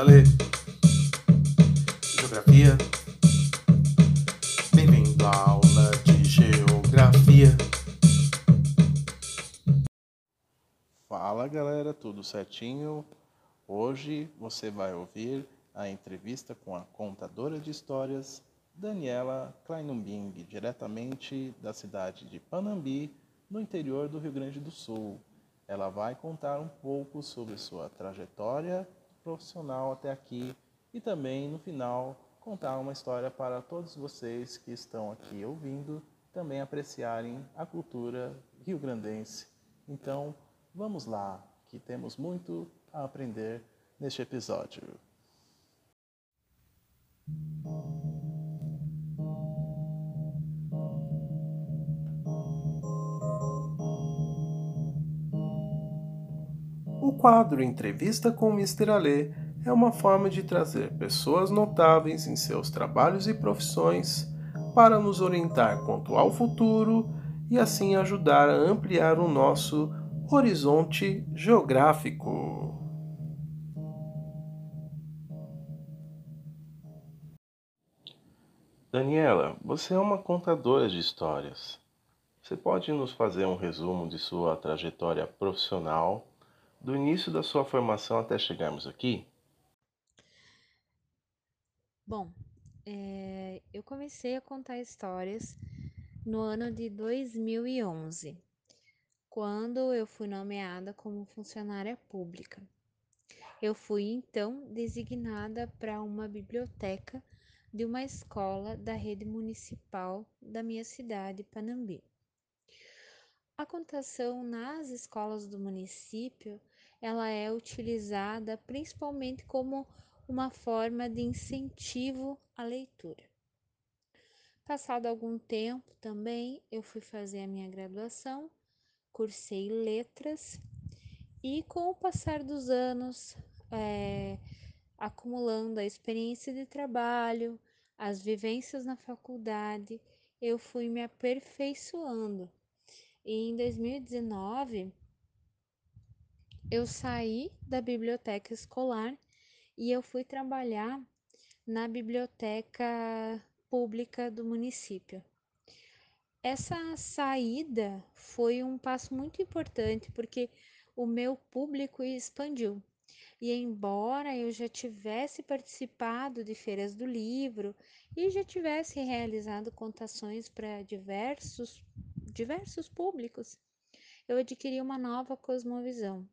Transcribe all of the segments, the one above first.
Ale. Geografia. Bem-vindo à aula de Geografia. Fala galera, tudo certinho? Hoje você vai ouvir a entrevista com a contadora de histórias Daniela Kleinumbing, diretamente da cidade de Panambi, no interior do Rio Grande do Sul. Ela vai contar um pouco sobre sua trajetória profissional até aqui e também, no final, contar uma história para todos vocês que estão aqui ouvindo também apreciarem a cultura rio-grandense. Então, vamos lá, que temos muito a aprender neste episódio. Quadro Entrevista com Mr. Alê é uma forma de trazer pessoas notáveis em seus trabalhos e profissões para nos orientar quanto ao futuro e assim ajudar a ampliar o nosso horizonte geográfico. Daniela, você é uma contadora de histórias. Você pode nos fazer um resumo de sua trajetória profissional do início da sua formação até chegarmos aqui? Bom, é, eu comecei a contar histórias no ano de 2011, quando eu fui nomeada como funcionária pública. Eu fui então designada para uma biblioteca de uma escola da rede municipal da minha cidade, Panambi. A contação nas escolas do município ela é utilizada principalmente como uma forma de incentivo à leitura. Passado algum tempo também, eu fui fazer a minha graduação, cursei letras e com o passar dos anos, é, acumulando a experiência de trabalho, as vivências na faculdade, eu fui me aperfeiçoando. E em 2019, eu saí da biblioteca escolar e eu fui trabalhar na biblioteca pública do município. Essa saída foi um passo muito importante porque o meu público expandiu. E embora eu já tivesse participado de feiras do livro e já tivesse realizado contações para diversos diversos públicos, eu adquiri uma nova cosmovisão.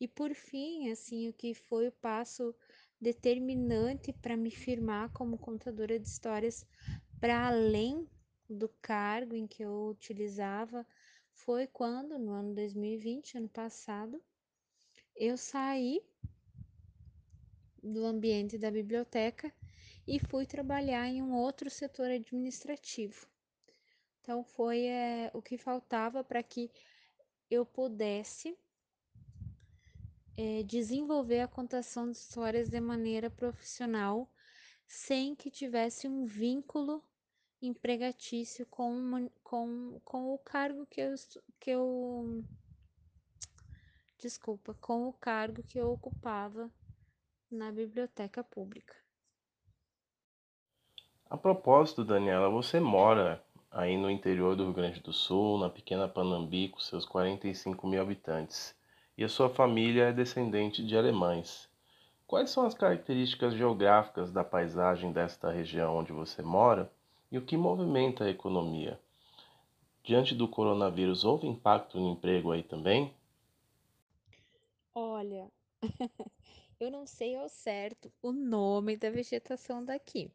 E por fim, assim, o que foi o passo determinante para me firmar como contadora de histórias para além do cargo em que eu utilizava foi quando, no ano 2020, ano passado, eu saí do ambiente da biblioteca e fui trabalhar em um outro setor administrativo. Então, foi é, o que faltava para que eu pudesse é, desenvolver a contação de histórias de maneira profissional, sem que tivesse um vínculo empregatício com, uma, com, com o cargo que eu, que eu. Desculpa, com o cargo que eu ocupava na biblioteca pública. A propósito, Daniela, você mora aí no interior do Rio Grande do Sul, na pequena Panambi, com seus 45 mil habitantes e a sua família é descendente de alemães. Quais são as características geográficas da paisagem desta região onde você mora e o que movimenta a economia? Diante do coronavírus, houve impacto no emprego aí também? Olha, eu não sei ao certo o nome da vegetação daqui,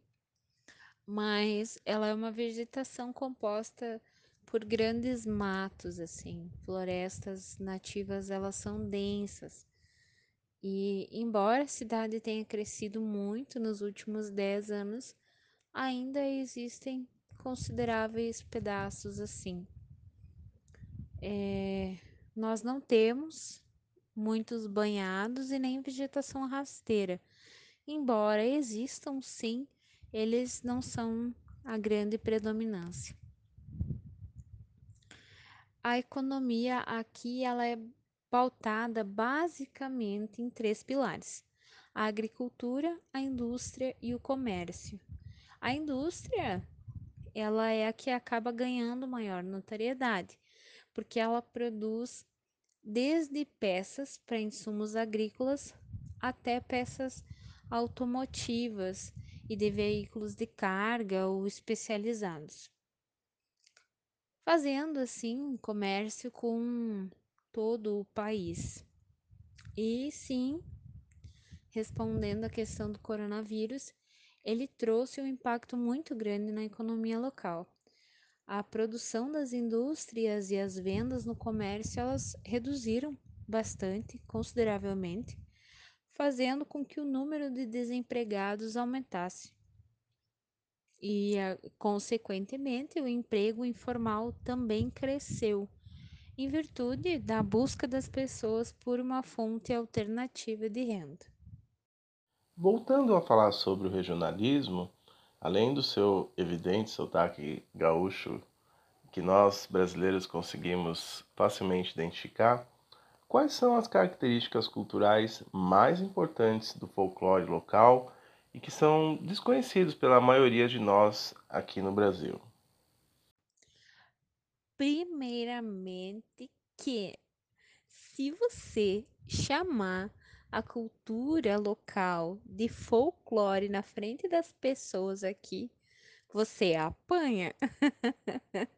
mas ela é uma vegetação composta por grandes matos, assim, florestas nativas, elas são densas. E embora a cidade tenha crescido muito nos últimos 10 anos, ainda existem consideráveis pedaços assim. É, nós não temos muitos banhados e nem vegetação rasteira. Embora existam sim, eles não são a grande predominância a economia aqui ela é pautada basicamente em três pilares: a agricultura, a indústria e o comércio. A indústria, ela é a que acaba ganhando maior notoriedade, porque ela produz desde peças para insumos agrícolas até peças automotivas e de veículos de carga ou especializados. Fazendo assim comércio com todo o país. E sim, respondendo à questão do coronavírus, ele trouxe um impacto muito grande na economia local. A produção das indústrias e as vendas no comércio elas reduziram bastante, consideravelmente, fazendo com que o número de desempregados aumentasse. E, consequentemente, o emprego informal também cresceu, em virtude da busca das pessoas por uma fonte alternativa de renda. Voltando a falar sobre o regionalismo, além do seu evidente sotaque gaúcho, que nós brasileiros conseguimos facilmente identificar, quais são as características culturais mais importantes do folclore local e que são desconhecidos pela maioria de nós aqui no Brasil? Primeiramente que se você chamar a cultura local de folclore na frente das pessoas aqui, você apanha.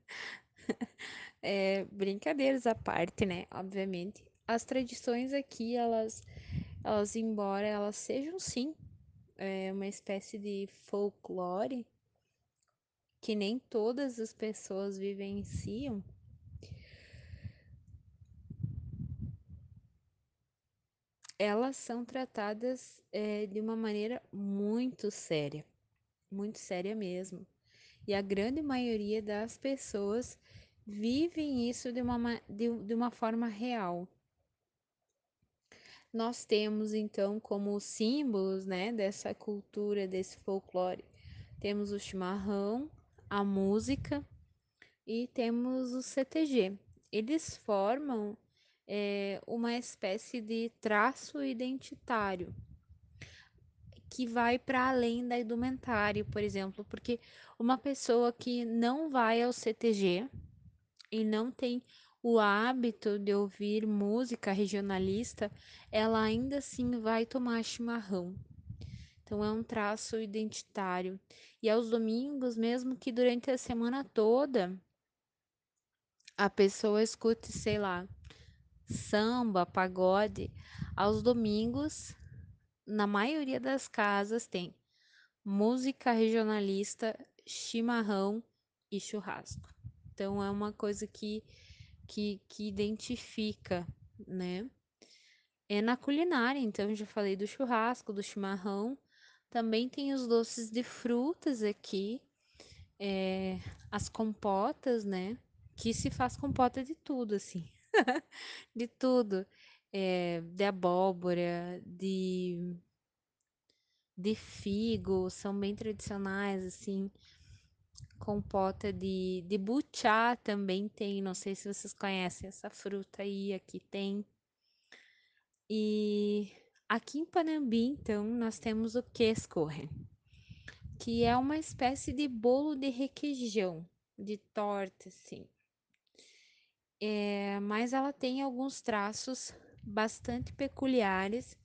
é, brincadeiras à parte, né? Obviamente. As tradições aqui, elas, elas embora elas sejam sim é, uma espécie de folclore, que nem todas as pessoas vivenciam, elas são tratadas é, de uma maneira muito séria, muito séria mesmo. E a grande maioria das pessoas vivem isso de uma, de, de uma forma real. Nós temos então como símbolos né, dessa cultura, desse folclore, temos o chimarrão, a música e temos o CTG. Eles formam é, uma espécie de traço identitário que vai para além da indumentária, por exemplo, porque uma pessoa que não vai ao CTG e não tem o hábito de ouvir música regionalista, ela ainda assim vai tomar chimarrão. Então é um traço identitário. E aos domingos, mesmo que durante a semana toda a pessoa escute, sei lá, samba, pagode, aos domingos, na maioria das casas tem música regionalista, chimarrão e churrasco. Então é uma coisa que que, que identifica, né? É na culinária, então já falei do churrasco, do chimarrão, também tem os doces de frutas aqui, é, as compotas, né? Que se faz compota de tudo, assim, de tudo, é, de abóbora, de de figo, são bem tradicionais, assim. Compota de, de buchá também tem, não sei se vocês conhecem essa fruta aí, aqui tem. E aqui em Panambi, então, nós temos o quescorre, que é uma espécie de bolo de requeijão, de torta, assim. É, mas ela tem alguns traços bastante peculiares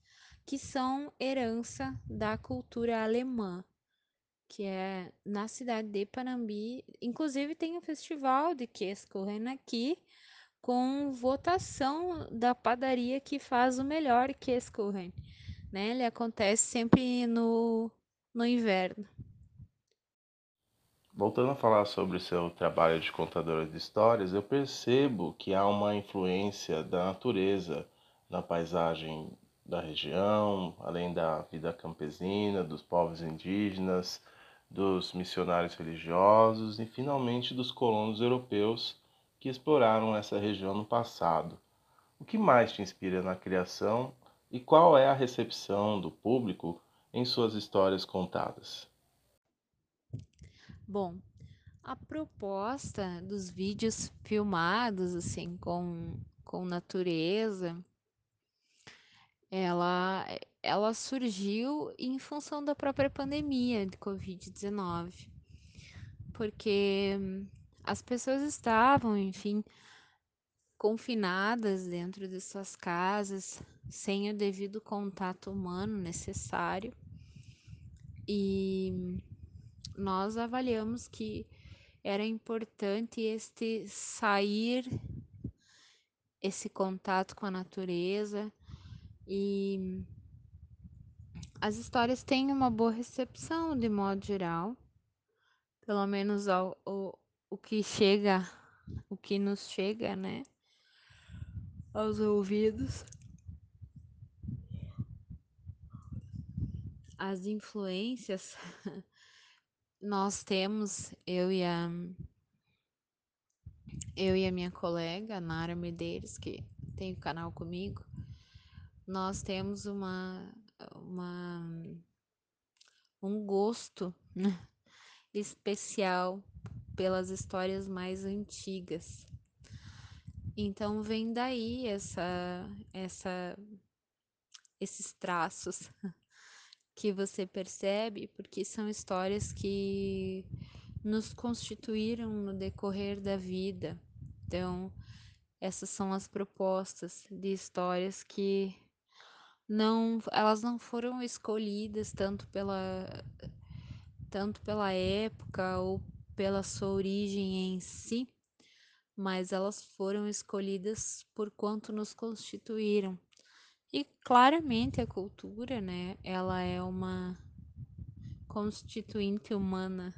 que são herança da cultura alemã, que é na cidade de Panambi. Inclusive tem um festival de Käsekuchen aqui, com votação da padaria que faz o melhor Käsekuchen. Né? Ele acontece sempre no, no inverno. Voltando a falar sobre o seu trabalho de contadora de histórias, eu percebo que há uma influência da natureza na paisagem da região, além da vida campesina, dos povos indígenas, dos missionários religiosos e finalmente dos colonos europeus que exploraram essa região no passado. O que mais te inspira na criação e qual é a recepção do público em suas histórias contadas? Bom, a proposta dos vídeos filmados assim com, com natureza, ela ela surgiu em função da própria pandemia de Covid-19, porque as pessoas estavam, enfim, confinadas dentro de suas casas, sem o devido contato humano necessário. E nós avaliamos que era importante este sair, esse contato com a natureza e as histórias têm uma boa recepção de modo geral, pelo menos ao, o, o que chega, o que nos chega, né, aos ouvidos. As influências. Nós temos, eu e a eu e a minha colega, Nara Medeiros, que tem o canal comigo, nós temos uma, uma um gosto né, especial pelas histórias mais antigas. Então vem daí essa, essa, esses traços que você percebe, porque são histórias que nos constituíram no decorrer da vida. Então, essas são as propostas de histórias que não, elas não foram escolhidas tanto pela tanto pela época ou pela sua origem em si, mas elas foram escolhidas por quanto nos constituíram. E claramente a cultura, né, ela é uma constituinte humana.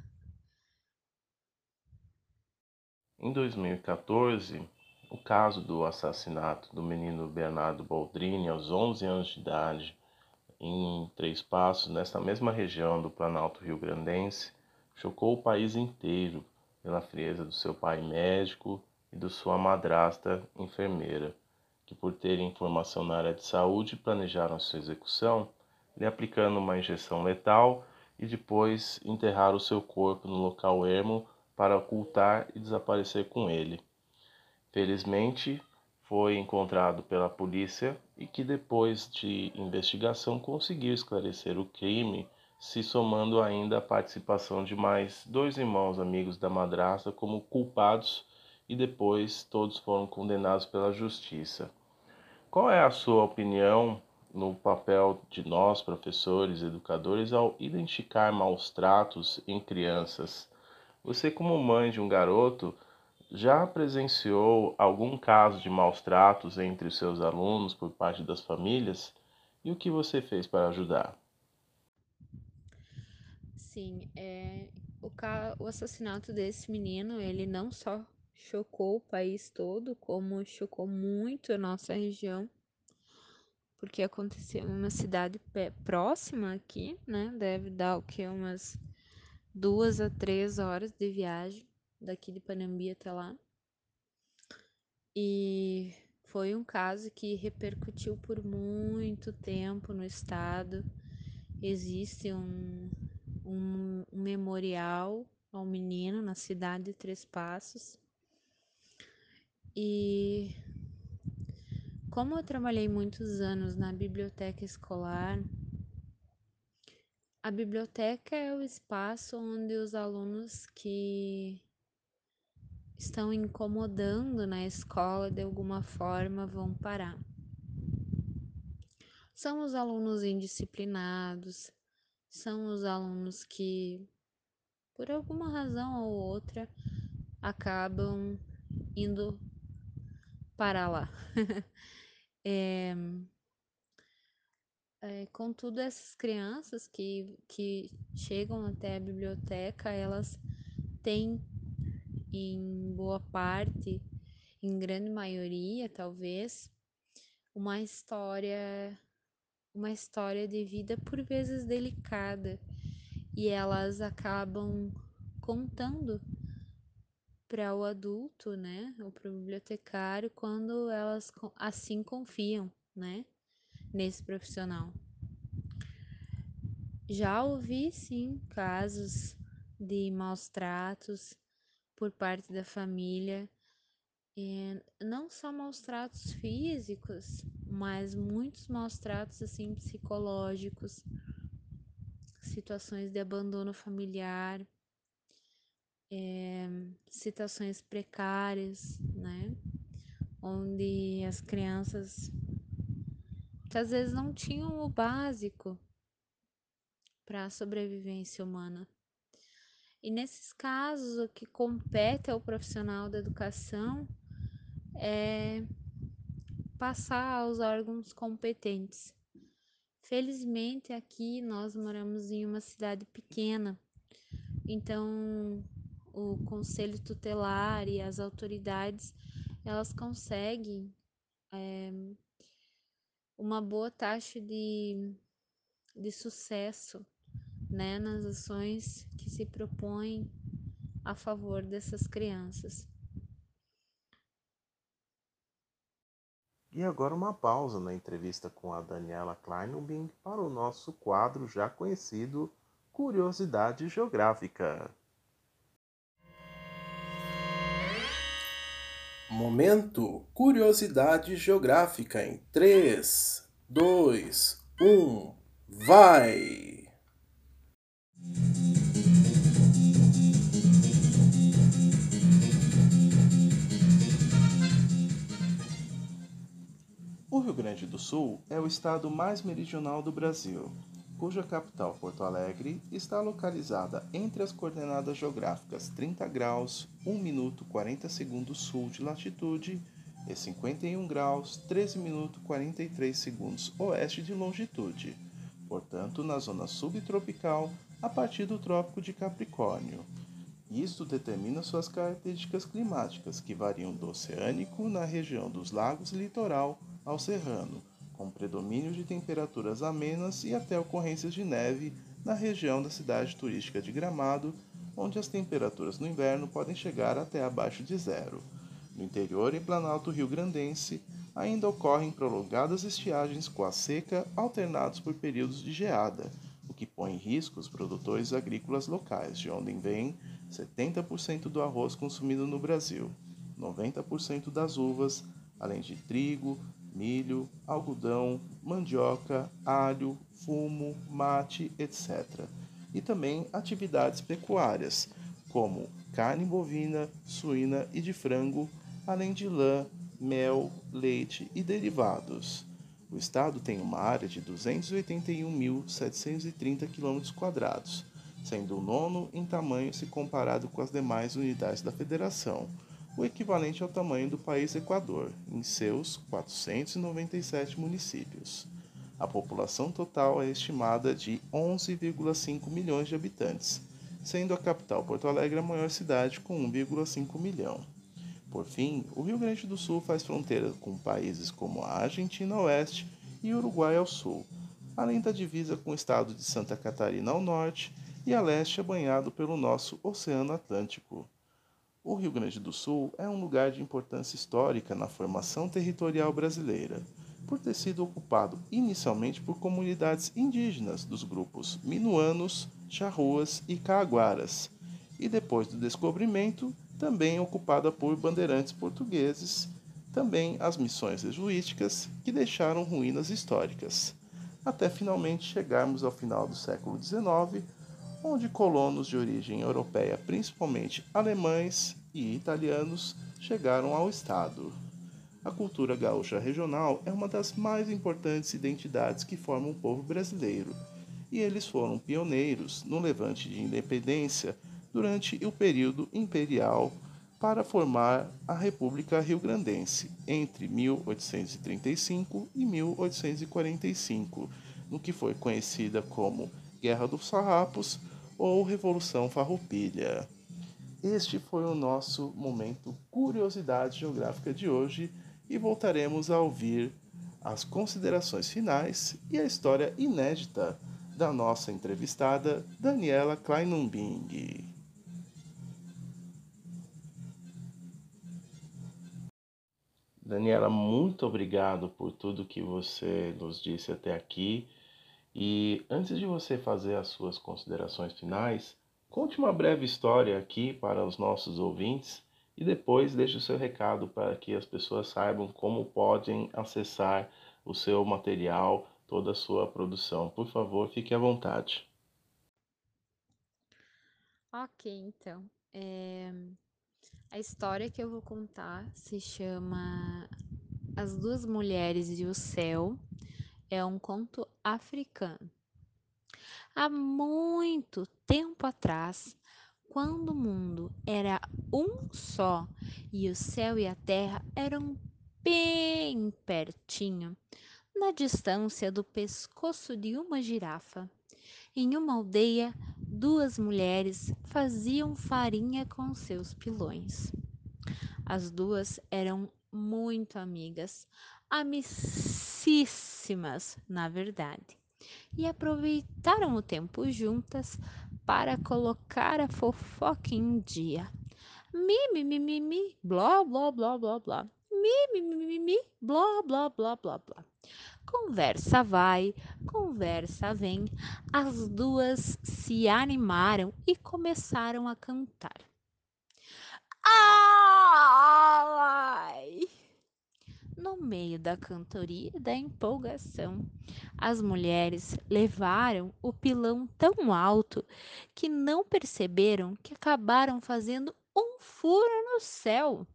Em 2014, o caso do assassinato do menino Bernardo Boldrini aos 11 anos de idade em Três Passos, nesta mesma região do Planalto Rio-Grandense, chocou o país inteiro pela frieza do seu pai médico e de sua madrasta enfermeira, que por terem informação na área de saúde planejaram sua execução, lhe aplicando uma injeção letal e depois enterrar o seu corpo no local ermo para ocultar e desaparecer com ele. Felizmente, foi encontrado pela polícia e que depois de investigação conseguiu esclarecer o crime, se somando ainda a participação de mais dois irmãos amigos da madrasta como culpados e depois todos foram condenados pela justiça. Qual é a sua opinião no papel de nós, professores, educadores, ao identificar maus tratos em crianças? Você, como mãe de um garoto, já presenciou algum caso de maus tratos entre os seus alunos por parte das famílias? E o que você fez para ajudar? Sim, é, o, o assassinato desse menino, ele não só chocou o país todo, como chocou muito a nossa região, porque aconteceu em uma cidade próxima aqui, né? Deve dar o que? Umas duas a três horas de viagem daqui de Panambi até lá. E foi um caso que repercutiu por muito tempo no estado. Existe um, um, um memorial ao menino na cidade de Três Passos. E como eu trabalhei muitos anos na biblioteca escolar, a biblioteca é o espaço onde os alunos que estão incomodando na escola de alguma forma vão parar. São os alunos indisciplinados, são os alunos que, por alguma razão ou outra, acabam indo para lá. é, é, contudo, essas crianças que, que chegam até a biblioteca, elas têm em boa parte, em grande maioria, talvez, uma história uma história de vida por vezes delicada e elas acabam contando para o adulto, né, ou para o bibliotecário quando elas assim confiam, né, nesse profissional. Já ouvi sim casos de maus tratos por parte da família E não só maus tratos físicos, mas muitos maus tratos assim psicológicos, situações de abandono familiar, é, situações precárias, né? Onde as crianças muitas vezes não tinham o básico para a sobrevivência humana. E nesses casos, o que compete ao profissional da educação é passar aos órgãos competentes. Felizmente, aqui nós moramos em uma cidade pequena, então o conselho tutelar e as autoridades elas conseguem é, uma boa taxa de, de sucesso né, nas ações que se propõem a favor dessas crianças. E agora uma pausa na entrevista com a Daniela Kleinubing para o nosso quadro já conhecido Curiosidade Geográfica. Momento Curiosidade Geográfica em 3, 2, 1, vai! Grande do Sul é o estado mais meridional do Brasil, cuja capital, Porto Alegre, está localizada entre as coordenadas geográficas 30 graus 1 minuto 40 segundos sul de latitude e 51 graus 13 minutos 43 segundos oeste de longitude, portanto na zona subtropical a partir do Trópico de Capricórnio. Isto determina suas características climáticas, que variam do oceânico na região dos lagos litoral ao serrano, com predomínio de temperaturas amenas e até ocorrências de neve na região da cidade turística de Gramado, onde as temperaturas no inverno podem chegar até abaixo de zero. No interior e planalto rio-grandense, ainda ocorrem prolongadas estiagens com a seca alternados por períodos de geada, o que põe em risco os produtores agrícolas locais, de onde vem 70% do arroz consumido no Brasil, 90% das uvas, além de trigo, milho, algodão, mandioca, alho, fumo, mate, etc. E também atividades pecuárias, como carne bovina, suína e de frango, além de lã, mel, leite e derivados. O estado tem uma área de 281.730 km, sendo o nono em tamanho se comparado com as demais unidades da federação o equivalente ao tamanho do país Equador, em seus 497 municípios. A população total é estimada de 11,5 milhões de habitantes, sendo a capital Porto Alegre a maior cidade com 1,5 milhão. Por fim, o Rio Grande do Sul faz fronteira com países como a Argentina ao oeste e Uruguai ao sul, além da divisa com o estado de Santa Catarina ao norte e a leste é banhado pelo nosso Oceano Atlântico. O Rio Grande do Sul é um lugar de importância histórica na formação territorial brasileira, por ter sido ocupado inicialmente por comunidades indígenas dos grupos minuanos, charruas e caaguaras, e depois do descobrimento, também ocupada por bandeirantes portugueses, também as missões jesuíticas, que deixaram ruínas históricas, até finalmente chegarmos ao final do século XIX, onde colonos de origem europeia, principalmente alemães e italianos, chegaram ao estado. A cultura gaúcha regional é uma das mais importantes identidades que formam o povo brasileiro, e eles foram pioneiros no levante de independência durante o período imperial para formar a República Rio-Grandense entre 1835 e 1845, no que foi conhecida como Guerra dos Farrapos ou Revolução Farroupilha. Este foi o nosso momento Curiosidade Geográfica de hoje e voltaremos a ouvir as considerações finais e a história inédita da nossa entrevistada Daniela Kleinumbing. Daniela, muito obrigado por tudo que você nos disse até aqui. E antes de você fazer as suas considerações finais, conte uma breve história aqui para os nossos ouvintes e depois deixe o seu recado para que as pessoas saibam como podem acessar o seu material, toda a sua produção. Por favor, fique à vontade. Ok, então. É... A história que eu vou contar se chama As Duas Mulheres e o Céu. É um conto africano. Há muito tempo atrás, quando o mundo era um só e o céu e a terra eram bem pertinho, na distância do pescoço de uma girafa, em uma aldeia, duas mulheres faziam farinha com seus pilões. As duas eram muito amigas, amicíssimas, na verdade, e aproveitaram o tempo juntas para colocar a fofoca em dia. Mi, mi, mi, mi, mi, blá, blá, blá, blá, blá. Mi, mi, mi, mi, mi, blá, blá, blá, blá, blá. Conversa vai, conversa vem. As duas se animaram e começaram a cantar. Ai! No meio da cantoria e da empolgação, as mulheres levaram o pilão tão alto que não perceberam que acabaram fazendo um furo no céu.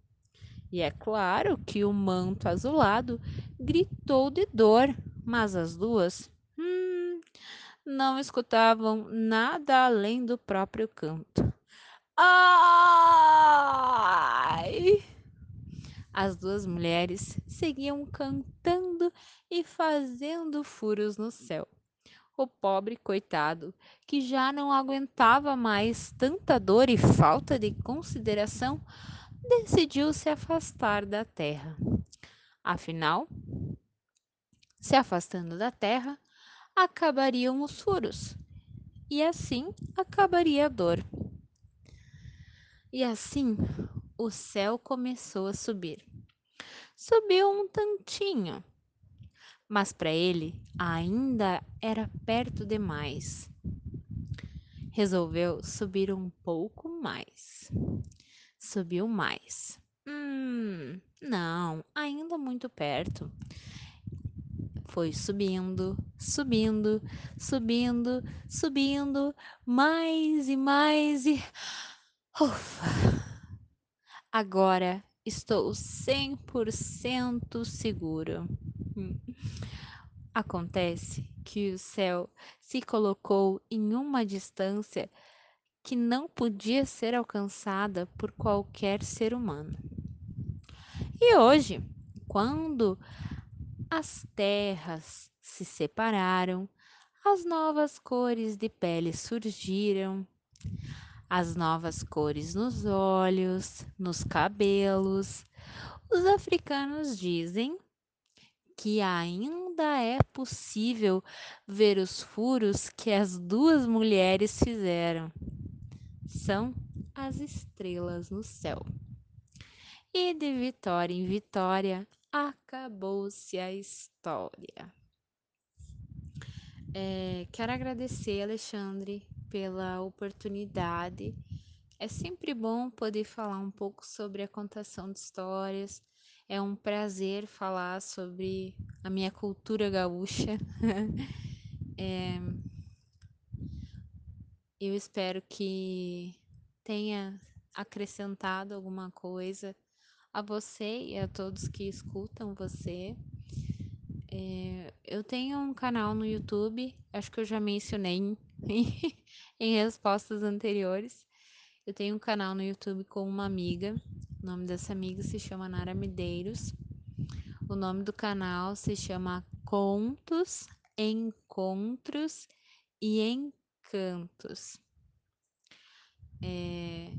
E é claro que o manto azulado gritou de dor, mas as duas hum, não escutavam nada além do próprio canto. Ai! As duas mulheres seguiam cantando e fazendo furos no céu. O pobre coitado, que já não aguentava mais tanta dor e falta de consideração, decidiu se afastar da terra. Afinal, se afastando da terra, acabariam os furos, e assim acabaria a dor. E assim o céu começou a subir. Subiu um tantinho, mas para ele ainda era perto demais. Resolveu subir um pouco mais. Subiu mais. Hum, não, ainda muito perto. Foi subindo, subindo, subindo, subindo, mais e mais e. Ufa! Agora estou 100% seguro. Acontece que o céu se colocou em uma distância que não podia ser alcançada por qualquer ser humano. E hoje, quando as terras se separaram, as novas cores de pele surgiram, as novas cores nos olhos, nos cabelos. Os africanos dizem que ainda é possível ver os furos que as duas mulheres fizeram. São as estrelas no céu. E de vitória em vitória, acabou-se a história. É, quero agradecer, Alexandre, pela oportunidade. É sempre bom poder falar um pouco sobre a contação de histórias. É um prazer falar sobre a minha cultura gaúcha. é, eu espero que tenha acrescentado alguma coisa a você e a todos que escutam você. É, eu tenho um canal no YouTube, acho que eu já mencionei em respostas anteriores. Eu tenho um canal no YouTube com uma amiga. O nome dessa amiga se chama Nara Medeiros. O nome do canal se chama Contos, Encontros e Encantos. É,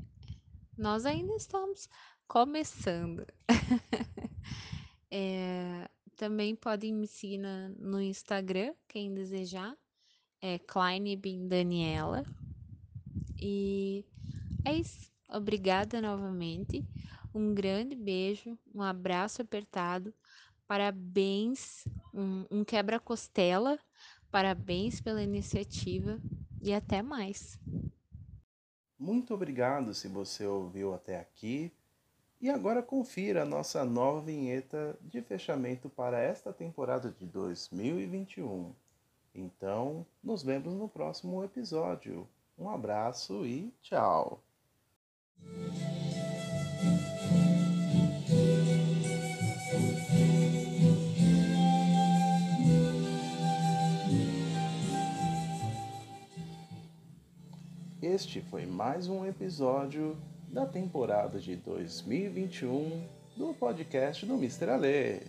nós ainda estamos começando. é, também podem me seguir na, no Instagram, quem desejar. É Klein Bin Daniela. E é isso. Obrigada novamente. Um grande beijo, um abraço apertado. Parabéns, um, um quebra-costela. Parabéns pela iniciativa e até mais. Muito obrigado se você ouviu até aqui E agora confira a nossa nova vinheta de fechamento para esta temporada de 2021. Então, nos vemos no próximo episódio. Um abraço e tchau! Este foi mais um episódio da temporada de 2021 do podcast do Mr. Alê.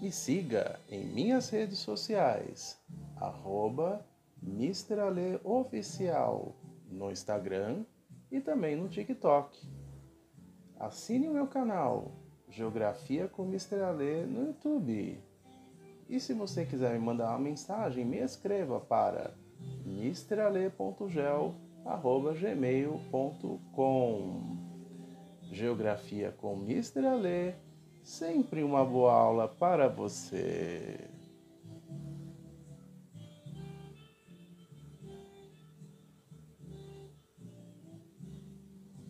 Me siga em minhas redes sociais, arroba Mr. Ale Oficial no Instagram e também no TikTok. Assine o meu canal Geografia com Mr. Ale no YouTube. E se você quiser me mandar uma mensagem, me escreva para mrale.gel.gmail.com Geografia com Mr. Ale, sempre uma boa aula para você.